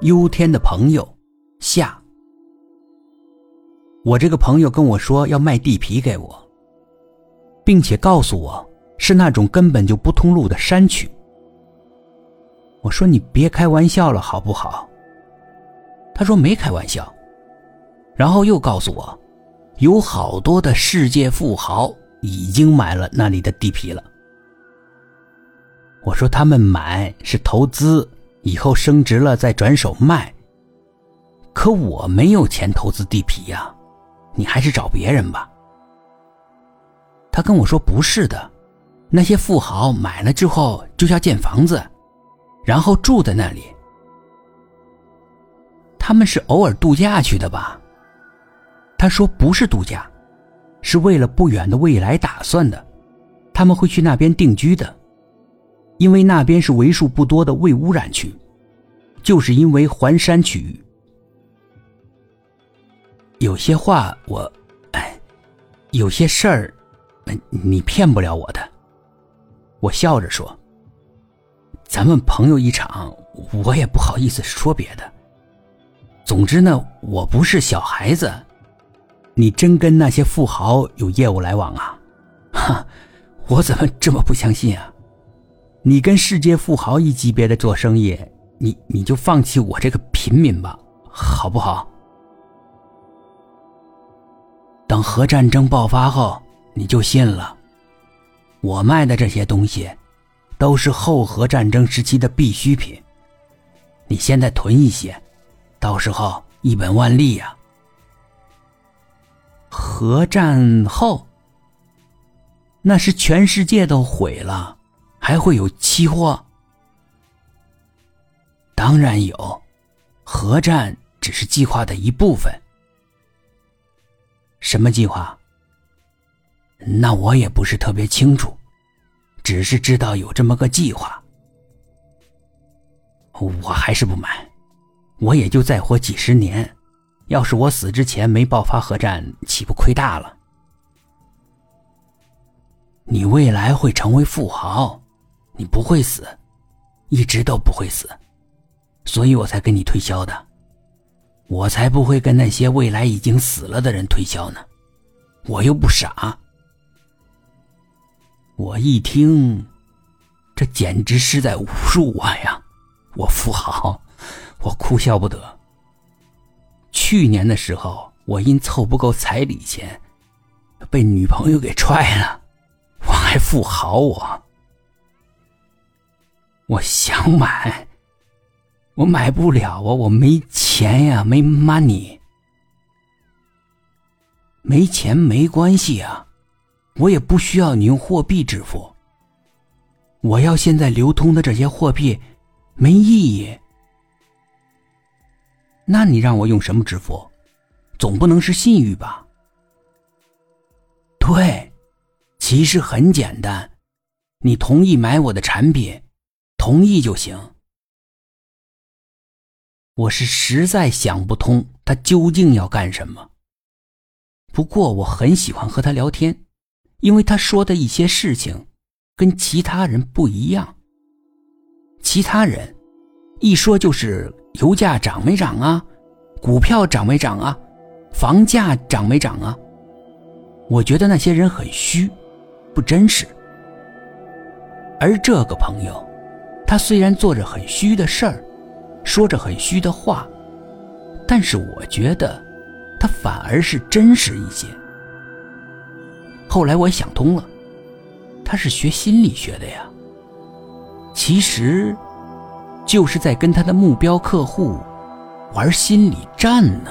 忧天的朋友下。我这个朋友跟我说要卖地皮给我，并且告诉我是那种根本就不通路的山区。我说你别开玩笑了，好不好？他说没开玩笑，然后又告诉我，有好多的世界富豪已经买了那里的地皮了。我说他们买是投资，以后升值了再转手卖。可我没有钱投资地皮呀，你还是找别人吧。他跟我说不是的，那些富豪买了之后就要建房子，然后住在那里。他们是偶尔度假去的吧？他说不是度假，是为了不远的未来打算的，他们会去那边定居的。因为那边是为数不多的未污染区，就是因为环山区域。有些话我，哎，有些事儿，你骗不了我的。我笑着说：“咱们朋友一场，我也不好意思说别的。总之呢，我不是小孩子。你真跟那些富豪有业务来往啊？哈，我怎么这么不相信啊？”你跟世界富豪一级别的做生意，你你就放弃我这个平民吧，好不好？等核战争爆发后，你就信了。我卖的这些东西，都是后核战争时期的必需品。你现在囤一些，到时候一本万利呀。核战后，那是全世界都毁了。还会有期货？当然有，核战只是计划的一部分。什么计划？那我也不是特别清楚，只是知道有这么个计划。我还是不买，我也就再活几十年。要是我死之前没爆发核战，岂不亏大了？你未来会成为富豪。你不会死，一直都不会死，所以我才跟你推销的。我才不会跟那些未来已经死了的人推销呢，我又不傻。我一听，这简直是在侮辱我呀！我富豪，我哭笑不得。去年的时候，我因凑不够彩礼钱，被女朋友给踹了，我还富豪我。我想买，我买不了啊！我没钱呀，没 money。没钱没关系啊，我也不需要你用货币支付。我要现在流通的这些货币没意义。那你让我用什么支付？总不能是信誉吧？对，其实很简单，你同意买我的产品。同意就行。我是实在想不通他究竟要干什么。不过我很喜欢和他聊天，因为他说的一些事情跟其他人不一样。其他人一说就是油价涨没涨啊，股票涨没涨啊，房价涨没涨啊。我觉得那些人很虚，不真实。而这个朋友。他虽然做着很虚的事儿，说着很虚的话，但是我觉得他反而是真实一些。后来我想通了，他是学心理学的呀，其实就是在跟他的目标客户玩心理战呢。